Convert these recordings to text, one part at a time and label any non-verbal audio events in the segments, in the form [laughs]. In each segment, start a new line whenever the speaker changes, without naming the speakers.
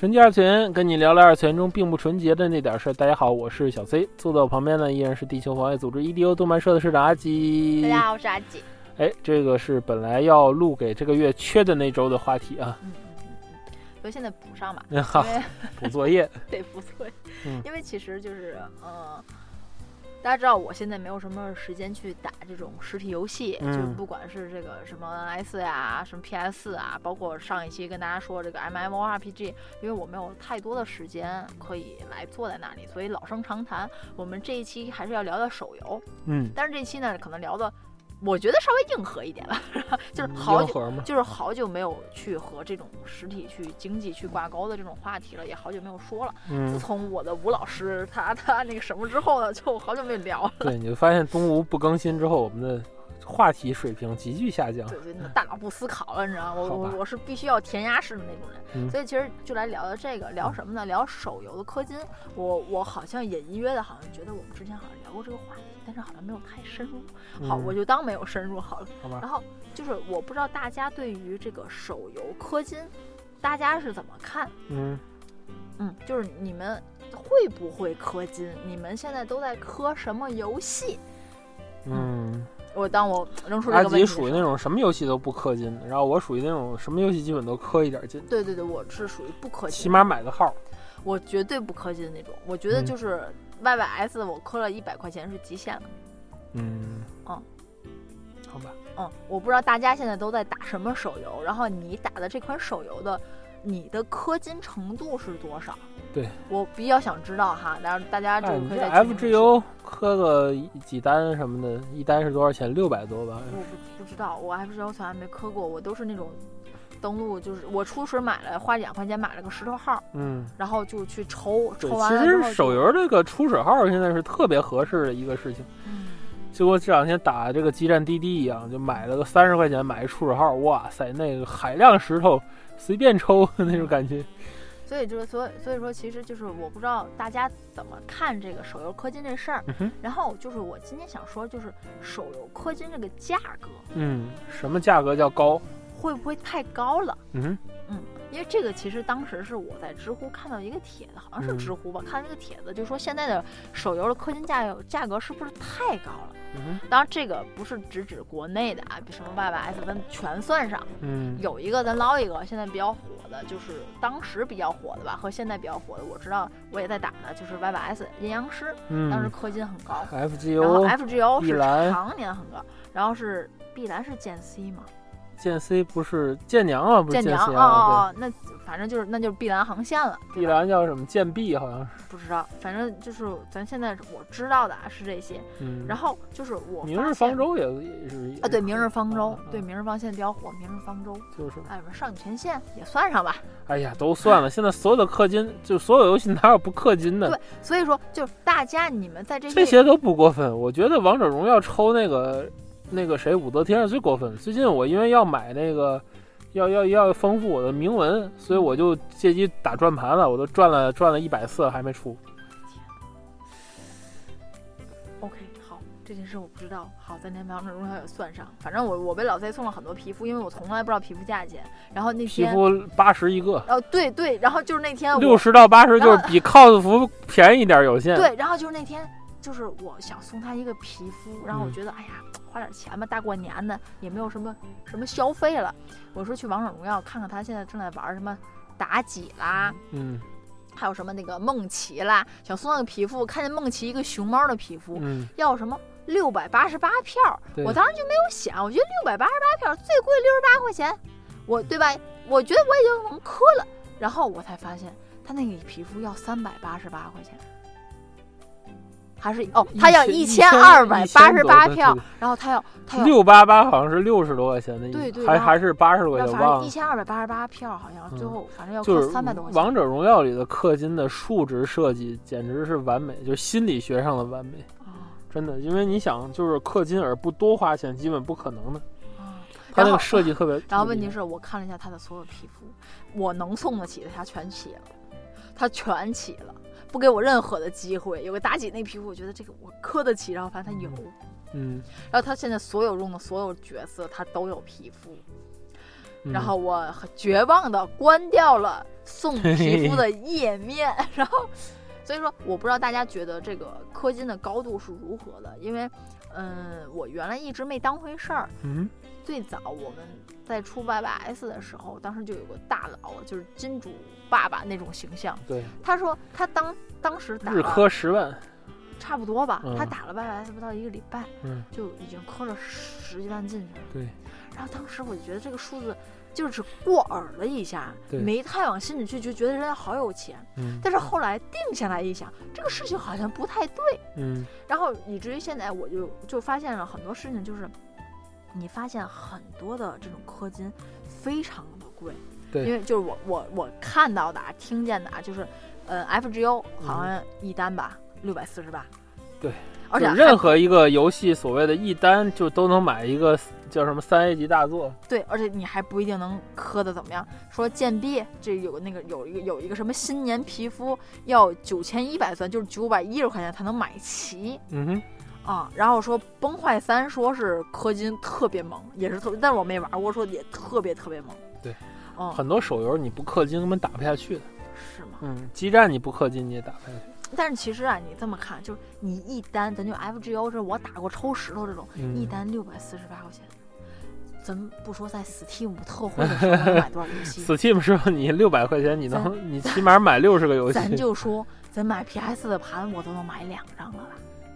纯洁二次元，跟你聊聊二次元中并不纯洁的那点事儿。大家好，我是小 C，坐在我旁边呢依然是地球防卫组织 EDO 动漫社的社长阿吉。
大家好，我是阿吉。
哎，这个是本来要录给这个月缺的那周的话题啊。
嗯嗯嗯嗯，所以现在补上吧。[laughs]
好，补作业。[laughs]
对，补作业。嗯，因为其实就是，呃，大家知道我现在没有什么时间去打这种实体游戏，就不管是这个什么 S 呀，什么 PS 啊，包括上一期跟大家说这个 MMORPG，因为我没有太多的时间可以来坐在那里，所以老生常谈，我们这一期还是要聊聊手游。
嗯，
但是这期呢，可能聊的。我觉得稍微硬核一点吧，[laughs] 就是好久就是好久没有去和这种实体去经济去挂钩的这种话题了，也好久没有说了。自从我的吴老师他他那个什么之后呢，就好久没聊了。
对，你就发现东吴不更新之后，我们的。话题水平急剧下降，
对对，大脑不思考了，你知道吗？我我我是必须要填鸭式的那种人，所以其实就来聊聊这个，聊什么呢？聊手游的氪金。我我好像隐隐约的，好像觉得我们之前好像聊过这个话题，但是好像没有太深入。好，我就当没有深入好了。
好吧。
然后就是我不知道大家对于这个手游氪金，大家是怎么看？
嗯
嗯，就是你们会不会氪金？你们现在都在氪什么游戏？
嗯。
我当我扔出这个问题，
阿吉属于那种什么游戏都不氪金的，然后我属于那种什么游戏基本都氪一点金。
对对对，我是属于不氪金，
起码买个号。
我绝对不氪金的那种，我觉得就是 Y Y S，我氪了一百块钱是极限了。
嗯
嗯，
好吧。
嗯，我不知道大家现在都在打什么手游，然后你打的这款手游的，你的氪金程度是多少？
对
我比较想知道哈，然后大家就可以在
F 磕个几单什么的，一单是多少钱？六百多吧？
我不不知道，我 F G O 从来没磕过，我都是那种登录，就是我初始买了，花两块钱买了个石头号，
嗯，
然后就去抽，抽完
其实手游这个初始号现在是特别合适的一个事情，
嗯，
就我这两天打这个激战滴滴一样，就买了个三十块钱买一初始号，哇塞，那个海量石头随便抽 [laughs] 那种感觉。
所以就是，所以所以说，其实就是我不知道大家怎么看这个手游氪金这事儿。然后就是我今天想说，就是手游氪金这个价格，
嗯，什么价格叫高？
会不会太高了？
嗯
嗯，因为这个其实当时是我在知乎看到一个帖子，好像是知乎吧，看到这个帖子，就说现在的手游的氪金价价格是不是太高了？
嗯
当然这个不是只指国内的啊，比什么 Y Y S 咱全算上。
嗯，
有一个咱捞一个，现在比较火。的就是当时比较火的吧，和现在比较火的，我知道我也在打的，就是 Y Y S 阴阳师，嗯当时氪金很高
，F G
O，然后 F G O 是常年很高，然后是碧蓝是剑 C 吗？
剑 C 不是剑娘啊，不是剑
娘啊，那。反正就是，那就是碧蓝航线了。
碧蓝叫什么？剑碧好像是。
不知道，反正就是咱现在我知道的啊是这些。
嗯。
然后就是我。
明日方舟也也是。
啊，对，明日方舟，对，明日方现在比较火。明日方舟。
就是。
哎，少女前线也算上吧。
哎呀，都算了。现在所有的氪金，就所有游戏哪有不氪金的？
对，所以说就大家你们在这些。
这些都不过分，我觉得王者荣耀抽那个那个谁武则天是最过分。最近我因为要买那个。要要要丰富我的铭文，所以我就借机打转盘了，我都转了转了一百次还没出。
OK，好，这件事我不知道。好，在那王者荣耀也算上，反正我我被老 Z 送了很多皮肤，因为我从来不知道皮肤价钱。然后那
天皮肤八十一个。
哦，对对，然后就是那天
六十到八十，就是比 cos 服便宜一点有限。
对，然后就是那天，就是我想送他一个皮肤，然后我觉得，哎呀。花点钱吧，大过年的也没有什么什么消费了。我说去王者荣耀看看，他现在正在玩什么妲己啦，
嗯，
还有什么那个梦琪啦，想送那个皮肤，看见梦琪一个熊猫的皮肤，
嗯，
要什么六百八十八票，我当时就没有想，我觉得六百八十八票最贵六十八块钱，我对吧？我觉得我已经能磕了，然后我才发现他那个皮肤要三百八十八块钱。还是哦，他要一千二百八十八票，然后他要他要
六八八，好像是六十多块钱的，
对对，
还还是八十多块钱，忘了。
一千二百八十八票，好像最后反正要
扣
三百多块钱。
王者荣耀里的氪金的数值设计简直是完美，就是心理学上的完美，真的，因为你想，就是氪金而不多花钱，基本不可能的。他那个设计特别。
然后问题是我看了一下他的所有皮肤，我能送得起的他全起了，他全起了。不给我任何的机会，有个妲己那皮肤，我觉得这个我磕得起，然后发现他有，
嗯，
然后他现在所有用的所有角色他都有皮肤，然后我很绝望的关掉了送 [laughs] 皮肤的页面，然后所以说我不知道大家觉得这个氪金的高度是如何的，因为嗯，我原来一直没当回事儿，
嗯，
最早我们在出 YYS 的时候，当时就有个大佬，就是金主。爸爸那种形象，
对，
他说他当当时打
日磕十万，
差不多吧，他打了 YYS 不到一个礼拜，
嗯，
就已经磕了十几万进去了，
对。
然后当时我就觉得这个数字就是过耳了一下，没太往心里去，就觉得人家好有钱，
嗯。
但是后来定下来一想，这个事情好像不太对，
嗯。
然后以至于现在我就就发现了很多事情，就是你发现很多的这种氪金非常的贵。对因为就是我我我看到的啊，听见的啊，就是，呃，FGO 好像一单吧，六百四十八。
对，
而且
任何一个游戏所谓的一单就都能买一个叫什么三 A 级大作。
对，而且你还不一定能氪的怎么样。说贱币这有那个有一个有一个什么新年皮肤要九千一百钻，就是九百一十块钱才能买齐。
嗯哼。
啊，然后说崩坏三说是氪金特别猛，也是特，但是我没玩过，说也特别特别猛。
对。嗯很多手游你不氪金根本打不下去的，
是吗？
嗯，基站你不氪金你也打不下去。
但是其实啊，你这么看，就是你一单，咱就 FGO 这我打过抽石头这种，一单六百四十八块钱，咱不说在 Steam 特惠的时候买多少游戏，[laughs]
Steam 时候你六百块钱你能你起码买六十个游戏。
咱就说咱买 PS 的盘，我都能买两张了吧？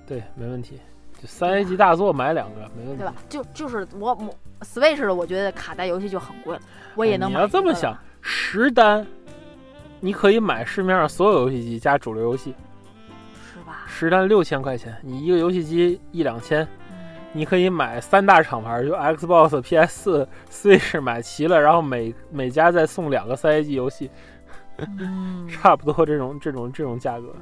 对，没问题。就三 A 级大作买两个没问题，
对吧？就就是我我 Switch 的，我觉得卡带游戏就很贵了。我也能买。
你要这么想，十单，你可以买市面上所有游戏机加主流游戏，
是吧？
十单六千块钱，你一个游戏机一两千，你可以买三大厂牌，就 Xbox、[laughs] PS、Switch 买齐了，然后每每家再送两个三 A 级游戏，[laughs] 差不多这种这种这种价格。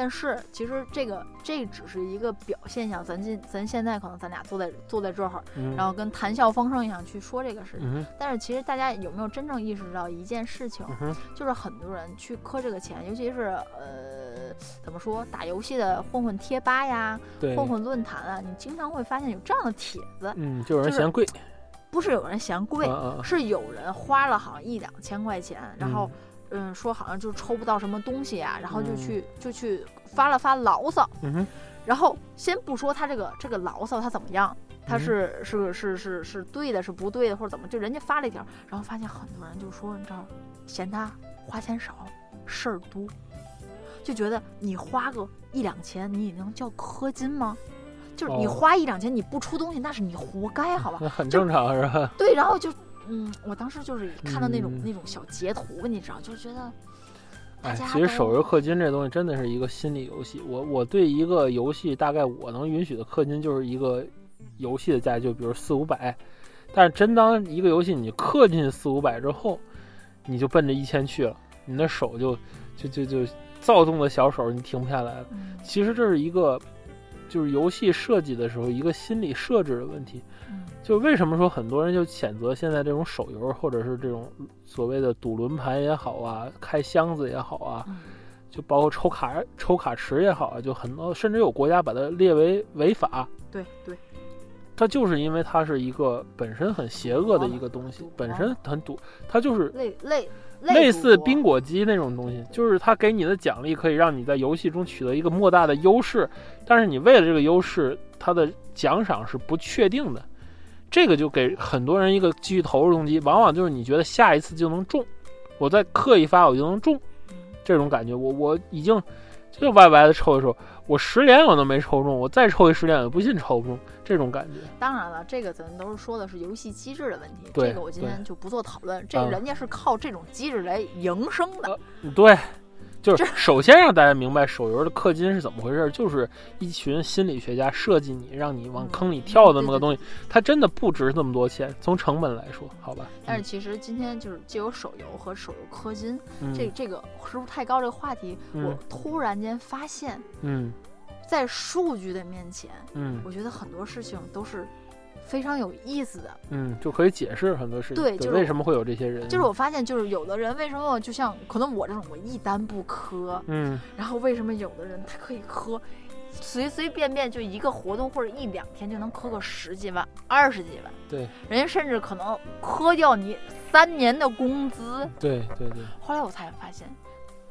但是其实这个这只是一个表现象，咱今咱现在可能咱俩坐在坐在这儿，然后跟谈笑风生一样去说这个事情。但是其实大家有没有真正意识到一件事情，就是很多人去磕这个钱，尤其是呃怎么说打游戏的混混贴吧呀、混混论坛啊，你经常会发现有这样的帖子，
嗯，
就
有人嫌贵，
不是有人嫌贵，是有人花了好像一两千块钱，然后。嗯，说好像就抽不到什么东西啊，然后就去就去发了发牢骚，
嗯
然后先不说他这个这个牢骚他怎么样，他是是是是是对的，是不对的，或者怎么，就人家发了一条，然后发现很多人就说你知道，嫌他花钱少，事儿多，就觉得你花个一两千，你也能叫氪金吗？就是你花一两千你不出东西，那是你活该，好吧？
那很正常是吧？
对，然后就。嗯，我当时就是看到那种那种小截图，你知道，就觉得，
哎，其实手游氪金这东西真的是一个心理游戏。我我对一个游戏大概我能允许的氪金就是一个游戏的价，就比如四五百。但是真当一个游戏你氪进去四五百之后，你就奔着一千去了，你的手就就就就躁动的小手你停不下来了。其实这是一个就是游戏设计的时候一个心理设置的问题。就为什么说很多人就谴责现在这种手游，或者是这种所谓的赌轮盘也好啊，开箱子也好啊，就包括抽卡抽卡池也好啊，就很多甚至有国家把它列为违法。
对对，
它就是因为它是一个本身很邪恶的一个东西，本身很赌，它就是
类类
类似冰果机那种东西，就是它给你的奖励可以让你在游戏中取得一个莫大的优势，但是你为了这个优势，它的奖赏是不确定的。这个就给很多人一个继续投入动机，往往就是你觉得下一次就能中，我再氪一发我就能中，这种感觉，我我已经就歪歪的抽一抽，我十连我都没抽中，我再抽一十连我不信抽不中，这种感觉。
当然了，这个咱都是说的是游戏机制的问题，
这
个我今天就不做讨论。这人家是靠这种机制来营生的，
对，就是首先让大家明白手游的氪金是怎么回事，[laughs] 就是一群心理学家设计你，让你往坑里跳的那么个东西，它真的不值那么多钱，从成本来说，好吧。
但是其实今天就是借由手游和手游氪金，这这个是不是太高？这个话题，我突然间发现，
嗯，
在数据的面前，
嗯，
我觉得很多事情都是。非常有意思的，
嗯，就可以解释很多事情。
对，
就是为什么会有这些人。
就是我发现，就是有的人为什么就像可能我这种，我一单不磕，
嗯，
然后为什么有的人他可以磕，随随便便就一个活动或者一两天就能磕个十几万、二十几万，
对，
人家甚至可能磕掉你三年的工资。
对对对。
后来我才发现，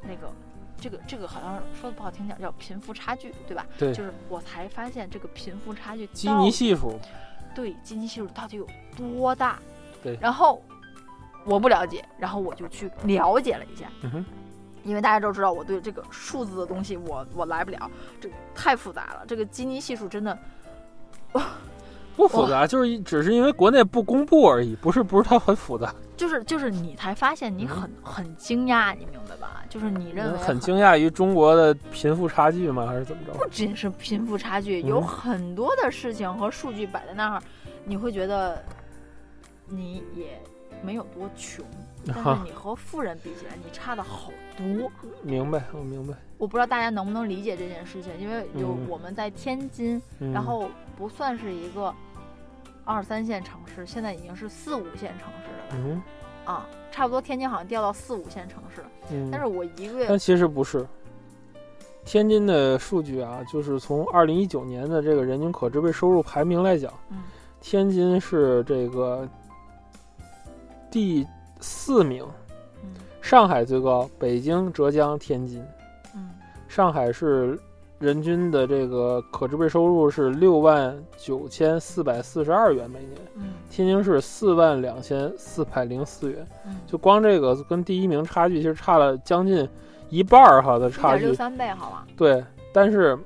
那个这个这个好像说的不好听点叫贫富差距，对吧？
对。
就是我才发现这个贫富差距。
基尼系数。
对基尼系数到底有多大？
对，
然后我不了解，然后我就去了解了一下。
嗯哼，
因为大家都知道我对这个数字的东西，我我来不了，这个太复杂了。这个基尼系数真的，
不复杂，就是只是因为国内不公布而已，不是不是它很复杂。
就是就是你才发现你很很惊讶，你明白吧？就是你认为
很惊讶于中国的贫富差距吗？还是怎么着？
不仅是贫富差距，有很多的事情和数据摆在那儿，你会觉得你也没有多穷，[laughs] 但是你和富人比起来，你差的好多。
明白，我明白。
我不知道大家能不能理解这件事情，因为有我们在天津，然后不算是一个二三线城市，现在已经是四五线城市了。
嗯。
啊，差不多天津好像掉到四五线城市了。嗯，但是我一个月，
但其实不是。天津的数据啊，就是从二零一九年的这个人均可支配收入排名来讲，
嗯，
天津是这个第四名，
嗯，
上海最高，北京、浙江、天津，
嗯，
上海是。人均的这个可支配收入是六万九千四百四十二元每年，
嗯，
天津市四万两千四百零四元，就光这个跟第一名差距其实差了将近一半儿哈的差距，
六三倍好吧？
对，但是，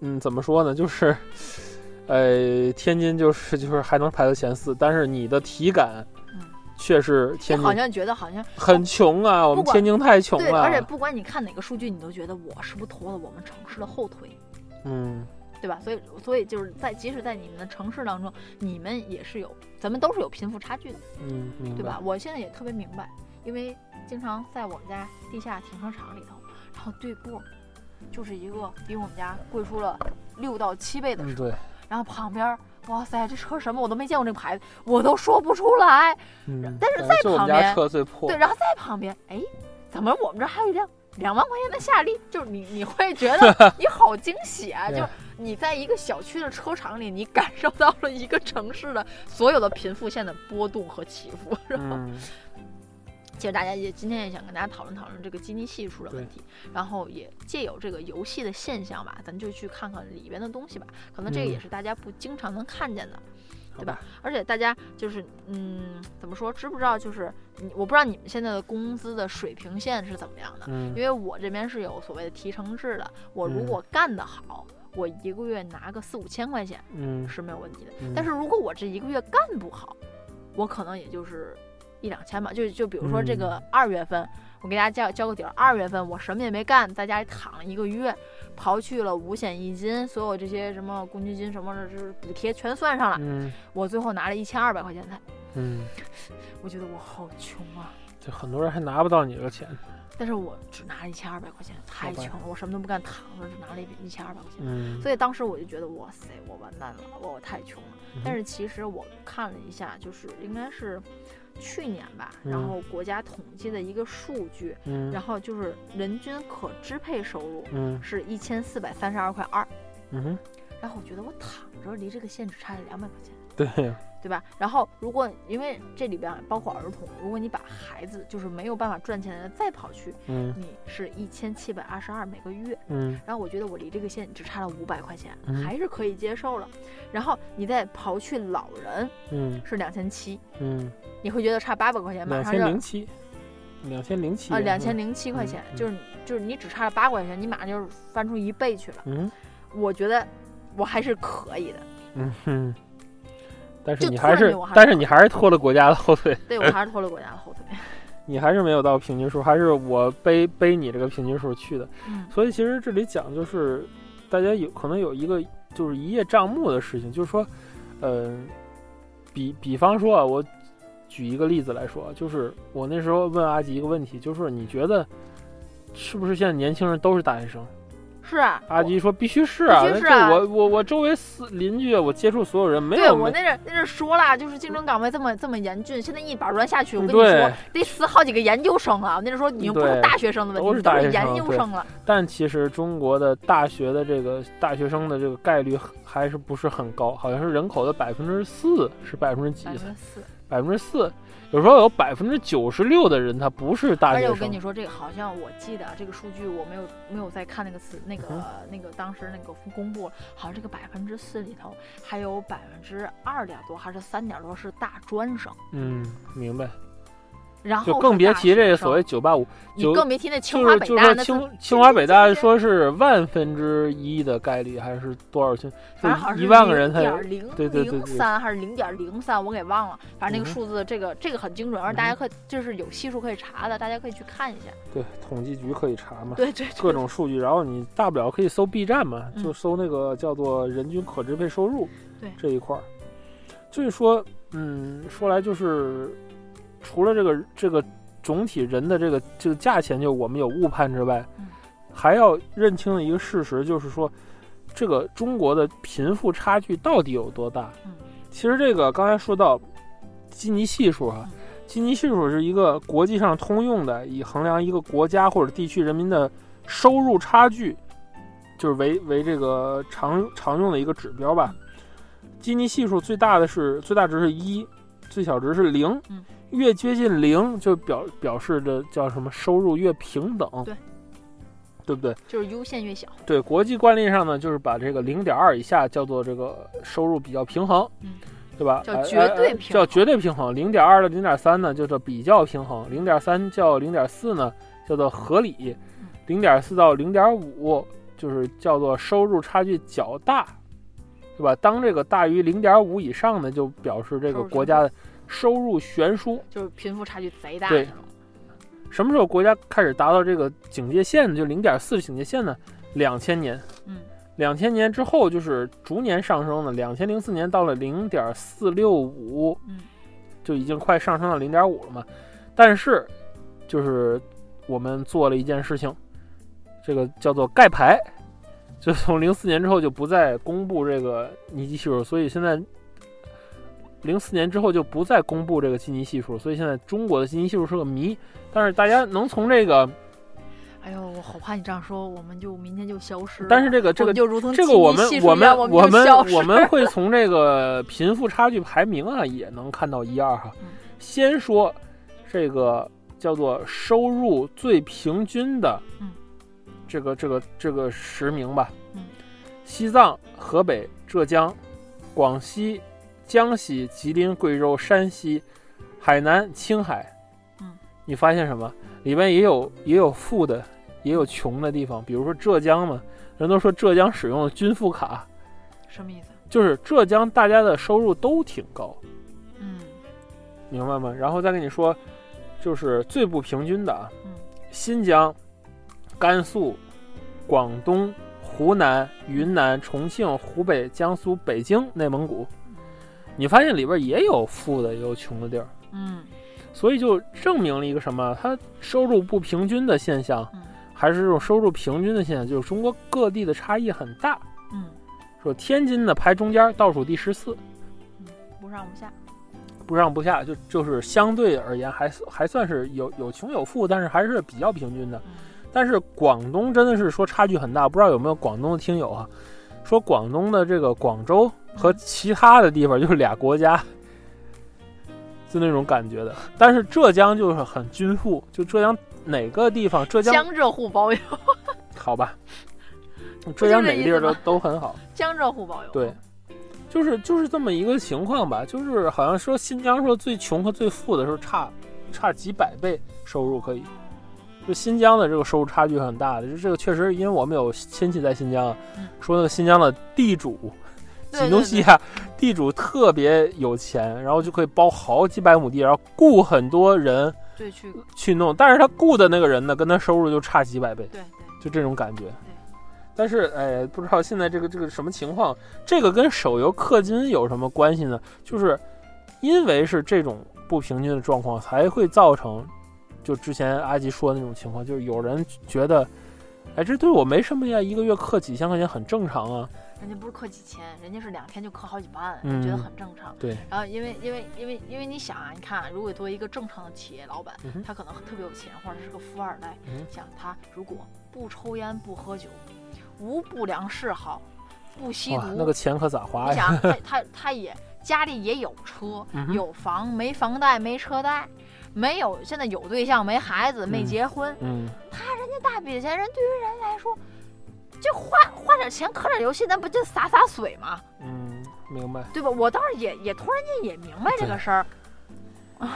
嗯，怎么说呢？[laughs] 就是，呃，天津就是就是还能排到前四，但是你的体感。确实，天津
好像觉得好像
很穷啊，我们天津太穷了。
而且不管你看哪个数据，你都觉得我是不是拖了我们城市的后腿？
嗯，
对吧？所以，所以就是在即使在你们的城市当中，你们也是有，咱们都是有贫富差距的。
嗯，
对吧？我现在也特别明白，因为经常在我们家地下停车场里头，然后对过就是一个比我们家贵出了六到七倍的车，然后旁边。哇塞，这车什么我都没见过，这个牌子我都说不出来。
嗯，
但是在旁边，
车最破。
对，然后在旁边，哎，怎么我们这还有一辆两万块钱的夏利？就是你，你会觉得 [laughs] 你好惊喜啊！就你在一个小区的车场里，你感受到了一个城市的所有的贫富线的波动和起伏，是吧？其实大家也今天也想跟大家讨论讨论这个基尼系数的问题，然后也借有这个游戏的现象吧，咱就去看看里边的东西吧。可能这个也是大家不经常能看见的，对吧？而且大家就是嗯，怎么说？知不知道？就是我不知道你们现在的工资的水平线是怎么样的？因为我这边是有所谓的提成制的，我如果干得好，我一个月拿个四五千块钱，
嗯，
是没有问题的。但是如果我这一个月干不好，我可能也就是。一两千吧，就就比如说这个二月份，我给大家交交个底儿。二月份我什么也没干，在家里躺了一个月，刨去了五险一金，所有这些什么公积金什么的，就是补贴全算上了。
嗯，
我最后拿了一千二百块钱才。
嗯，[laughs]
我觉得我好穷啊！
就很多人还拿不到你的钱。
但是我只拿了一千二百块钱，太穷了。我什么都不干，躺着只拿了一一千二百块钱。
嗯，
所以当时我就觉得，哇塞，我完蛋了，我我太穷了。但是其实我看了一下，就是应该是。去年吧，然后国家统计的一个数据，
嗯，
然后就是人均可支配收入，
嗯，
是一千四百三十二块二，
嗯哼，
然后我觉得我躺着离这个线只差了两百块钱，
对，
对吧？然后如果因为这里边包括儿童，如果你把孩子就是没有办法赚钱的再跑去，
嗯，
你是一千七百二十二每个月，
嗯，
然后我觉得我离这个线只差了五百块钱，还是可以接受了。然后你再刨去老人，
嗯，
是两千七，
嗯。
你会觉得差八百块钱，马上就
两千零七，两千零七
啊，两千零七块钱，就是就是你只差了八块钱，你马上就翻出一倍去了。
嗯，
我觉得我还是可以的。
嗯哼，但是你还是，但是你还是拖了国家的后腿。
对，我还是拖了国家的后腿。[laughs]
你还是没有到平均数，还是我背背你这个平均数去的。
嗯，
所以其实这里讲就是，大家有可能有一个就是一叶障目的事情，就是说，嗯，比比方说啊，我举一个例子来说，就是我那时候问阿吉一个问题，就是你觉得是不是现在年轻人都是大学生？
是啊，
阿基说必须是啊，
是
啊，我我我周围四邻居，我接触所有人没有。
对我那阵那阵说了，就是竞争岗位这么这么严峻，现在一板砖下去，我跟你说得死好几个研究生了。那阵说已经不是大学生的问题，
都是
研究生了。
但其实中国的大学的这个大学生的这个概率还是不是很高，好像是人口的百分之四，是百分之几？百分之四。百分之四。有时候有百分之九十六的人他不是大学
生，而且我跟你说这个好像我记得这个数据我没有没有再看那个词那个那个当时那个公布，好像这个百分之四里头还有百分之二点多还是三点多是大专生。
嗯，明白。
然后
就更别提这个所谓九八五，
你更别提那清华
北大，清清华北大说是万分之一的概率还是多少？就一万个人才
零
对对对
三还是零点零三，我给忘了。反正那个数字，这个这个很精准，而大家可就是有系数可以查的，大家可以去看一下。
对，统计局可以查嘛？
对对，
各种数据，然后你大不了可以搜 B 站嘛，就搜那个叫做人均可支配收入，
对
这一块儿。所以说，嗯，说来就是。除了这个这个总体人的这个这个价钱就我们有误判之外，还要认清的一个事实就是说，这个中国的贫富差距到底有多大？其实这个刚才说到基尼系数啊，基尼系数是一个国际上通用的，以衡量一个国家或者地区人民的收入差距，就是为为这个常常用的一个指标吧。基尼系数最大的是最大值是一，最小值是零。越接近零，就表表示着叫什么收入越平等，
对，
对不对？
就是优先越小。
对，国际惯例上呢，就是把这个零点二以下叫做这个收入比较平衡，
嗯，
对吧？
叫绝对平，
叫绝对平衡。零点二到零点三呢，叫做比较平衡；零点三叫零点四呢，叫做合理；零点四到零点五就是叫做收入差距较大，对吧？当这个大于零点五以上呢，就表示这个国家的。收入悬殊，
就是贫富差距贼大。
对，什么时候国家开始达到这个警戒线呢？就零点四的警戒线呢？两千年。
嗯，
两千年之后就是逐年上升的。两千零四年到了零点四六五，
嗯，
就已经快上升到零点五了嘛。但是，就是我们做了一件事情，这个叫做盖牌，就从零四年之后就不再公布这个尼基系数，所以现在。零四年之后就不再公布这个基尼系数，所以现在中国的基尼系数是个谜。但是大家能从这个，
哎呦，我好怕你这样说，我们就明天就消失。
但是这个这个
就如同
这个我们我们
我
们我们会从这个贫富差距排名啊，也能看到一二哈。先说这个叫做收入最平均的，这个这个这个十名吧。西藏、河北、浙江、广西。江西、吉林、贵州、山西、海南、青海，
嗯，
你发现什么？里面也有也有富的，也有穷的地方。比如说浙江嘛，人都说浙江使用的均富卡，
什么意思？
就是浙江大家的收入都挺高，
嗯，
明白吗？然后再跟你说，就是最不平均的啊，
嗯，
新疆、甘肃、广东、湖南、云南、重庆、湖北、江苏、北京、内蒙古。你发现里边也有富的，也有穷的地儿，
嗯，
所以就证明了一个什么？它收入不平均的现象，还是这种收入平均的现象？就是中国各地的差异很大，
嗯，
说天津的排中间，倒数第十四，
嗯，不上不下，
不上不下，就就是相对而言还还算是有有穷有富，但是还是比较平均的。但是广东真的是说差距很大，不知道有没有广东的听友啊？说广东的这个广州。和其他的地方就是俩国家，就那种感觉的。但是浙江就是很均富，就浙江哪个地方，浙江
江浙沪包邮，[laughs]
好吧？浙江哪个地儿都都很好，[laughs]
江浙沪包邮。
对，就是就是这么一个情况吧。就是好像说新疆说最穷和最富的时候差差几百倍收入可以，就新疆的这个收入差距很大的。就这个确实，因为我们有亲戚在新疆，说那个新疆的地主。几东西啊，地主特别有钱，然后就可以包好几百亩地，然后雇很多人
对去
去弄，但是他雇的那个人呢，跟他收入就差几百倍，
对对，
就这种感觉。但是哎，不知道现在这个这个什么情况，这个跟手游氪金有什么关系呢？就是因为是这种不平均的状况，才会造成就之前阿吉说的那种情况，就是有人觉得，哎，这对我没什么呀，一个月氪几千块钱很正常啊。
人家不是氪几千，人家是两天就氪好几万，
嗯
觉得很正常。
对，
然后因为因为因为因为你想啊，你看，啊如果作为一个正常的企业老板，
嗯
他可能特别有钱，或者是个富二代，
嗯
想他如果不抽烟不喝酒，无不良嗜好，不吸，毒，
那个钱可咋花
你
呀？
想他 [laughs] 他他也家里也有车、
嗯
有房，没房贷没车贷，没有现在有对象没孩子没
嗯
结婚，
嗯，
他人家大笔钱人对于人来说，就花花点钱氪点游戏，那不就洒洒水吗？
嗯，明白。
对吧？我倒是也也突然间也明白这个事儿，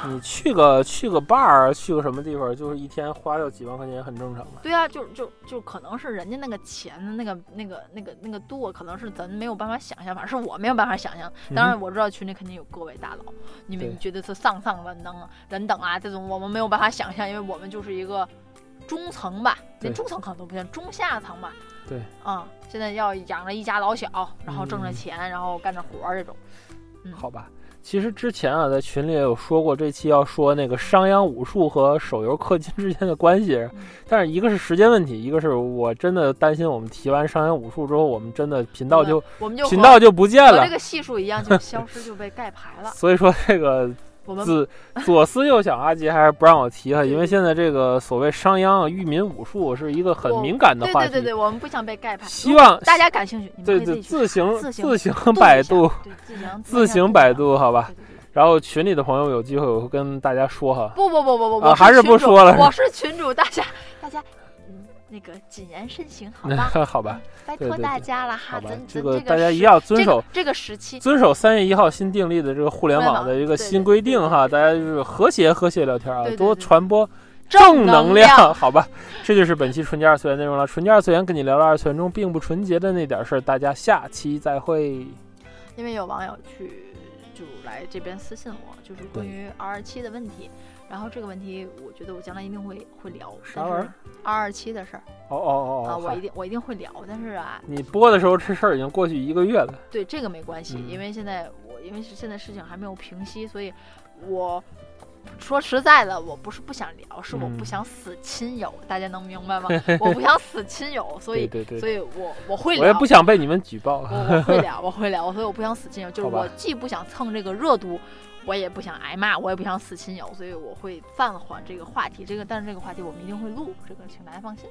你去个去个 bar，去个什么地方，就是一天花掉几万块钱，很正常的。
对啊，就就就可能是人家那个钱的那个那个那个那个度，可能是咱没有办法想象，反正是我没有办法想象。当然我知道群里肯定有各位大佬，你
嗯你
们觉得是上上人等啊人等啊这种，我们没有办法想象，因为我们就是一个中层吧，连中层可能都不行，中下层吧。
对，
啊、现在要养着一家老小，然后挣着
嗯
钱，然后干着活儿这种。嗯
好吧，其实之前啊，在群里也有说过，这期要说那个商鞅武术和手游氪金 [laughs] 之间的关系，
嗯
但是一个是时间问题，一个是我真的担心我们提完商鞅武术之后，我们真的频道就
我们就
频道就不见了
和这。个系数一样，就消失就被盖牌了。[laughs]
所以说这个
我们
自左思右想，阿杰还是不让我提哈，因为现在这个所谓商鞅啊、裕民武术是一个很敏感的话题。
对对对对，我们不想被盖牌。
希望
大家感兴趣，
对对，[laughs] 自行
自行
百度，，
自行
自行百
度。
好吧。然后群里的朋友有机会我会跟大家说哈。
不不不不不，我
啊还是不说了
我是群主，大家大家嗯那个谨言慎行，好吧？[laughs]
好吧，
拜托大家了哈，
好吧
咱，
这个大家一定要遵守
这个时期，
遵守三月一号新订立的这个互联网的一个新规定哈，大家就是和谐和谐聊天啊多传播
正
能
量。[laughs]
好吧？这就是本期纯洁二次元内容了。纯洁二次元跟你聊聊二次元中并不纯洁的那点事儿，大家下期再会。
因为有网友去就来这边私信我，就是关于 R 二七的问题。然后这个问题，我觉得我将来一定会会聊。
啥玩意儿
？R 二七的事儿
哦哦
啊，
哦啊，
我一定我一定会聊。但是啊，
你播的时候这事儿已经过去一个月了。
对这个没关系，
嗯
因为现在我因为现在事情还没有平息，所以我说实在的，我不是不想聊，是我不
嗯
想死亲友，大家能明白吗？[laughs] 我不想死亲友，所以
对对对
所以我我会聊，
我也不想被你们举报。
我我会 [laughs] 聊，我会聊，所以我不想死亲友，就是我既不想蹭这个热度，我也不想挨骂，我也不想死亲友，所以我会暂缓这个话题。这个但是这个话题我们一定会录，这个请大家放心。